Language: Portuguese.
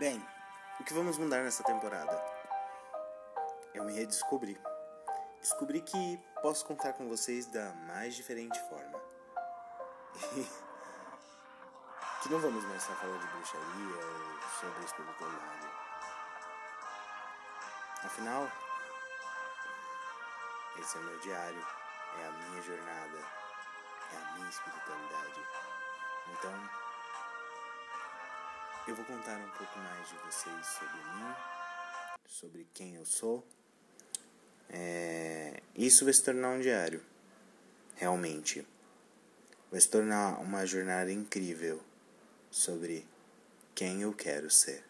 Bem, o que vamos mudar nessa temporada? Eu me redescobri. Descobri que posso contar com vocês da mais diferente forma. que não vamos mais estar falando de bruxaria ou sobre espiritualidade. Afinal, esse é o meu diário, é a minha jornada, é a minha espiritualidade. Eu vou contar um pouco mais de vocês sobre mim, sobre quem eu sou. É, isso vai se tornar um diário, realmente. Vai se tornar uma jornada incrível sobre quem eu quero ser.